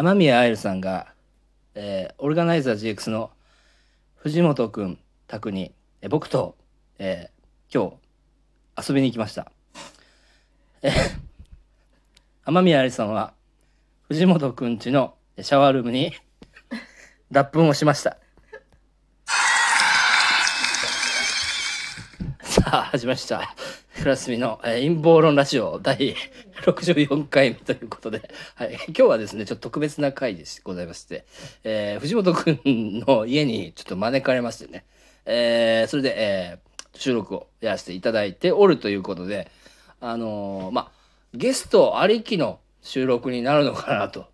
雨宮愛理さんが、えーオルガナイザー GX の藤本くん宅に、え僕と、えー今日遊びに行きました。え雨宮愛理さんは藤本くん家のシャワールームに脱粉をしました。さあ、始まりました。クラスミの、えー陰謀論ラジオ第64回目ということで、はい、今日はですね、ちょっと特別な回でございまして、えー藤本くんの家にちょっと招かれましてね、えーそれで、えー収録をやらせていただいておるということで、あのまあ、ゲストありきの収録になるのかなと、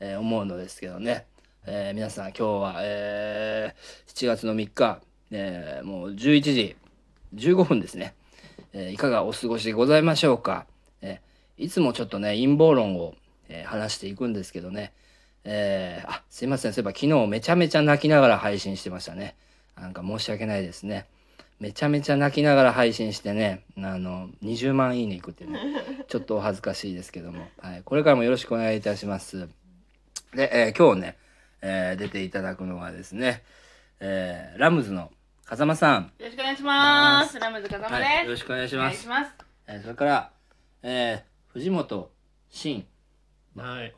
えー思うのですけどね、えー皆さん今日は、えー7月の3日、えーもう11時15分ですね、えーいかがお過ごしでございましょうか、えーいつもちょっとね陰謀論を、えー話していくんですけどね、えーあすいません。そういえば昨日めちゃめちゃ泣きながら配信してましたね。なんか申し訳ないですね。めちゃめちゃ泣きながら配信してねあの20万いいねいくっていうね。ちょっとお恥ずかしいですけども、はい、これからもよろしくお願いいたします。で、えー今日ね、えー出ていただくのはですね、えーラムズの風間さんよろしくお願いします。ラムズ風間はい、よろです。しくお願いしおます。願いします。えーそれから、えー藤本慎、はい。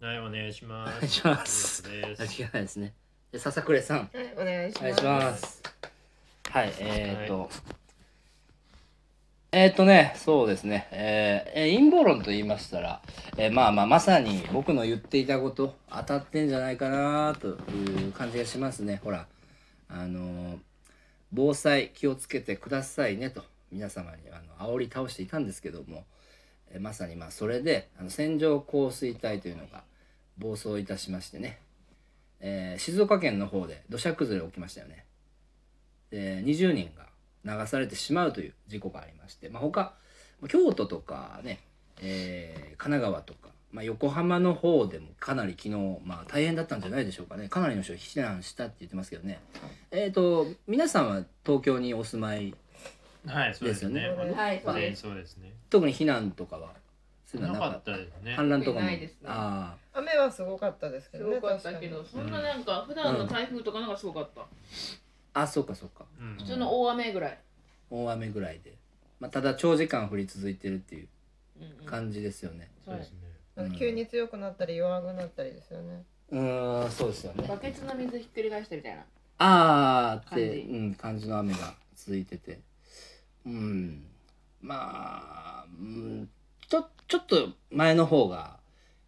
はい、お願いします。お願いします藤本です。間違いですね。で笹倉さん、はい、お願いしお願います。します。はい、えーっと、えーっとね、そうですね、えーえー陰謀論と言いましたら、えーまあまあ、まさに僕の言っていたこと、当たってんじゃないかなという感じがしますね。ほら、あのー防災気をつけてくださいねと、皆様にあの煽り倒していたんですけども、えまさにまあそれであの線状降水帯というのが暴走いたしましてね、えー静岡県の方で土砂崩れ起きましたよね。で20人が流されてしまうという事故がありまして、まあ、他京都とかね、えー神奈川とか、まあ、横浜の方でもかなり昨日、まあ、大変だったんじゃないでしょうかねかなりの人避難したって言ってますけどねえっ、と皆さんは東京にお住まいはい、そうですよねはい、そうです。そうですね。特に避難とかはそういうのなかはなかったですね。氾濫とかも？ないですねあ雨はすごかったですけどね。すごかったけど、確そんななんか普段の台風とかのがすごかった？ーあそうかそうかうん普通の大雨ぐらい。大雨ぐらいで、まあ、ただ長時間降り続いてるっていううんうん感じですよねそうですね。急に強くなったり弱くなったりですよね。うーんそうですよねバケツの水ひっくり返したみたいな。あーって感じうん、感じの雨が続いててうんまあ、うん、ちょちょっと前の方が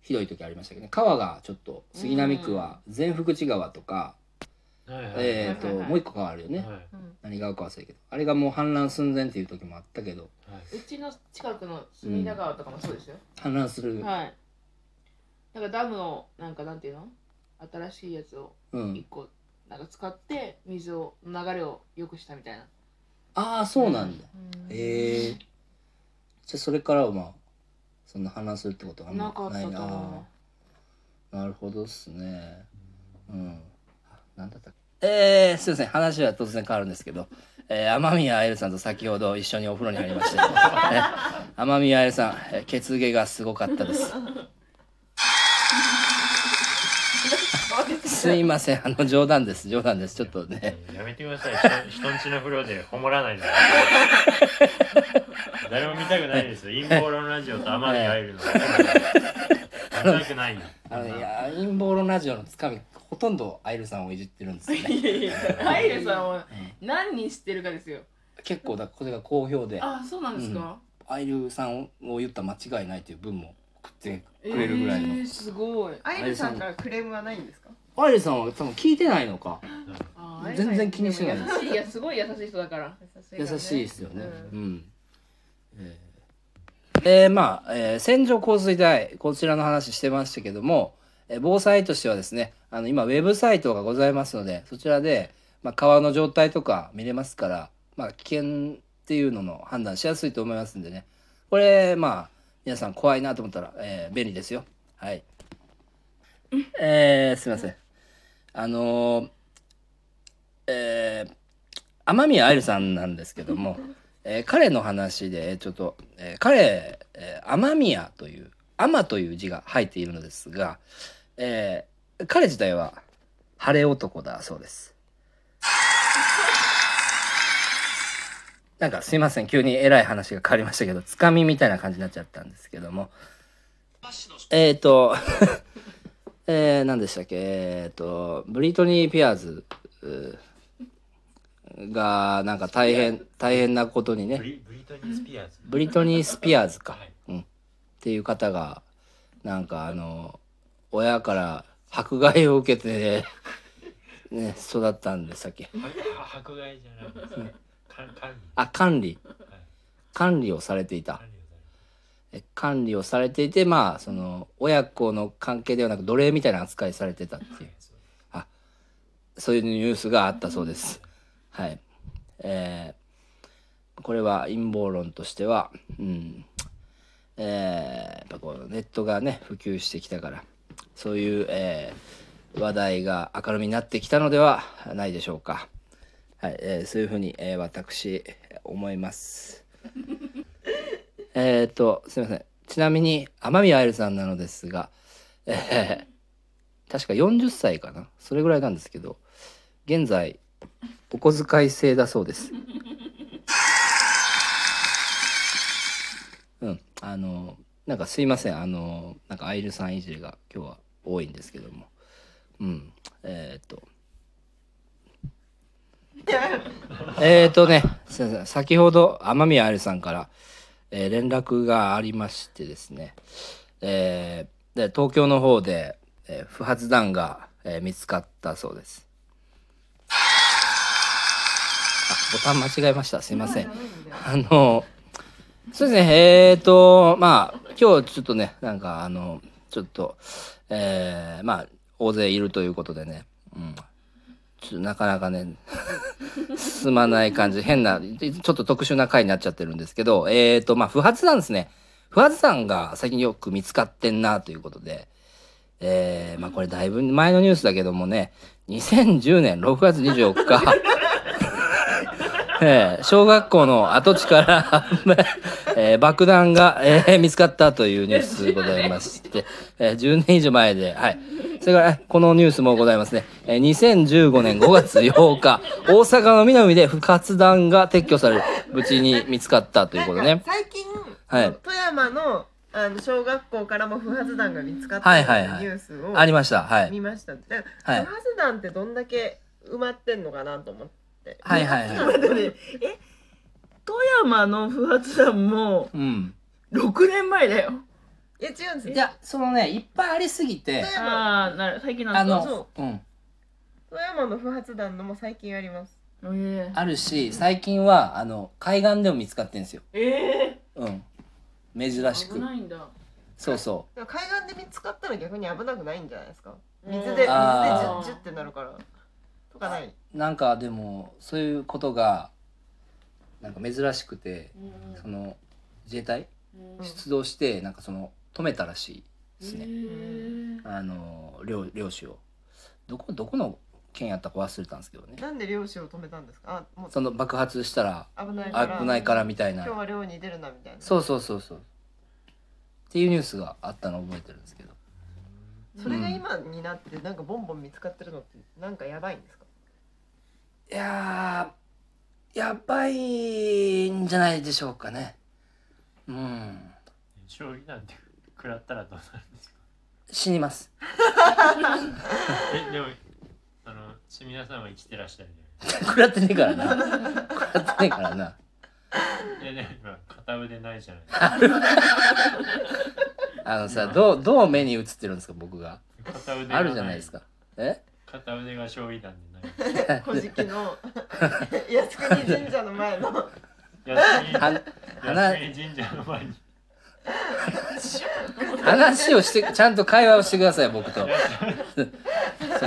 ひどい時ありましたけどね川がちょっと杉並区は善福寺川とか。えっ、と、はいはいはい。もう一個川あるよね、はい。うん。何川か忘れたけどあれがもう氾濫寸前っていう時もあったけど。はうちの近くの隅田川とかもそうですよ。氾濫する、はい。なんかダムをなんかなんていうの？新しいやつをうん。一個なんか使って水を流れを良くしたみたいな。ああそうなんだ、うん。へえじゃあそれからはまあそんな氾濫するってことはあんまなかったとないな思なるほどっすね。うん。なんだったっけ？えー、すいません。話は突然変わるんですけど、えー、天宮愛理さんと先ほど一緒にお風呂に入りまして、えー雨宮愛理さん、えー血毛がすごかったです。すいません。あの、冗談です。冗談です。ちょっとね。い。やめてください。人人んちの風呂でほもらないで。誰も見たくないですよ。陰謀論ラジオと天海入るの。見たくないよ。あの、いや、陰謀論ラジオのつかみ、ほとんど愛理さんをいじってるんですよね。いやいや、アイルさんは何人知ってるかですよ。結構だ、これが好評で。あ、そうなんですか？アイルさんを言ったら間違いないという文も送ってくれるぐらいの、えー、すごい。アイルさんからクレームはないんですか？アイルさんは多分聞いてないのか。全然気にしてない優しい、いや、すごい優しい人だから。優しいですよね。ううん。ん、えー。えーまあ、えー線状降水帯こちらの話してましたけども、えー防災としてはですねあの今ウェブサイトがございますのでそちらで、まあ、川の状態とか見れますから、まあ、危険っていうのの判断しやすいと思いますんでね。これまあ皆さん怖いなと思ったら、えー便利ですよ。はい。えーすいませんあのーえー雨宮愛理さんなんですけども、えー彼の話でちょっと、えー彼、えー雨宮という「雨」という字が入っているのですが、えー彼自体は晴れ男だそうです。なんかすいません急に偉い話が変わりましたけどつかみみたいな感じになっちゃったんですけども えっ、ー、とえー、何でしたっけ？えっ、ー、とブリトニー・ピアーズ。がなんか大変大変なことにね。ブリトニー・スピアーズ。ブリトニー・スピアーズか、はい。うん、っていう方がなんかあの親から迫害を受けて、ね、育ったんでしたっけ？迫害じゃないですね。か管理。あ管理。はい。管理をされていた管理をされていてまあその親子の関係ではなく奴隷みたいな扱いされてたっていうれてそうそういうニュースがあったそうです。はい。えーこれは陰謀論としては、うん。えーやっぱこうネットがね、普及してきたから、そういう、えー話題が明るみになってきたのではないでしょうか。はい。えーそういうふうに、えー私、思います。えっと、すみません。ちなみに、天宮愛理さんなのですが、えー確か40歳かな。それぐらいなんですけど現在お小遣い制だそうです。うん。あのなんかすいません。あのなんかアイルさんいじりが今日は多いんですけども。うん。えーっと。えーっとねすいません。先ほど天宮愛理さんから、えー連絡がありましてですね。えーで東京の方で、えー不発弾が、えー見つかったそうです。あボタン間違えました。すいません。あのそうですね。えーとまあ今日ちょっとねなんかあのちょっとえーまあ大勢いるということでね。うんちょっとなかなかね進まない感じ。変なちょっと特殊な回になっちゃってるんですけどえーとまあ不発弾ですね。不発弾が最近よく見つかってんなということでえー、まあこれだいぶ前のニュースだけどもね2010年6月24日。えー小学校の跡地から、えー爆弾が、えー見つかったというニュースございまして、えー10年以上前で、はい。それから、えこのニュースもございますね。えー2015年5月8日、大阪の南で不発弾が撤去される、無事に見つかったということね。最近、はい富山のあの小学校からも不発弾が見つかったはいはいはいニュースをありました。はい。見ました。不発弾ってどんだけ埋まってんのかなと思って。はいはいはい。え富山の不発弾もうん。6年前だよいや違うんですよ。いや、そのね、いっぱいありすぎて、富山ああなる最近あなんですかの、うん。富山の不発弾のも最近あります。えあるし、最近は、あの、海岸でも見つかってんですよ。えうん。珍しく。危ないんだそうそでも海岸で見つかったら逆に危なくないんじゃないですか？うん水で水でジュッジュッってなるから。とかない。う。なんかでも、そういうことが、なんか珍しくて、うんその、自衛隊？うん出動して、なんかその、止めたらしいですね。あの、漁、漁師を。どこ、どこの県やったか忘れたんですけどね。なんで漁師を止めたんですか？あもうその爆発したら危ないから。危ないからみたいな今日は漁に出るなみたいな。そうそうそうそうっていうニュースがあったのを覚えてるんですけどそれが今になってなんかボンボン見つかってるのってなんかやばいんですか？いやーやばいんじゃないでしょうかね。うん。将棋なんて食らったらどうなるんですか？死にます。えでもあのす皆さんは生きてらっしゃるじ食らってねえからな。食らってねえからな。ゃないいやね今片腕ないじゃないですか。あのさどうどう目に映ってるんですか僕が？片腕があるじゃないですか。え？片腕が将棋なんでない。古事記の 靖国神社の前の。靖国は話靖国神社の前に。話をしてちゃんと会話をしてください僕と。そ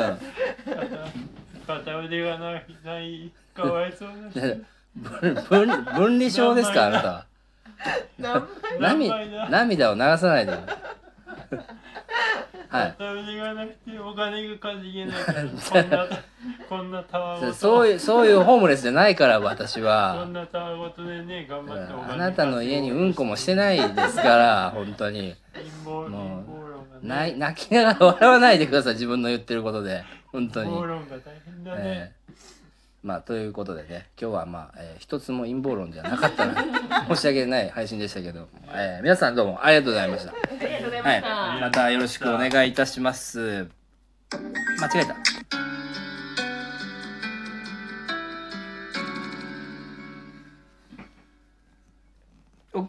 う。片腕がないないかわいそうな人分分分離症ですかあなたは。何枚涙を流さないでよはい。片腕がなくてお金が稼げないからこんなこんなタワーごと。そういうそういうホームレスじゃないから私こはんなタワーごとでね頑張ってお金あなたの家にうんこもしてないですから本当に。もう泣きながら笑わないでください自分の言ってることで。本当に。論が大変だね。えーまあということでね今日はまあ、えー一つも陰謀論じゃなかったな。申し訳ない配信でしたけど、えー皆さんどうもありがとうございました。ありがとうございまはい。した。またよろしくお願いいたします。間違えた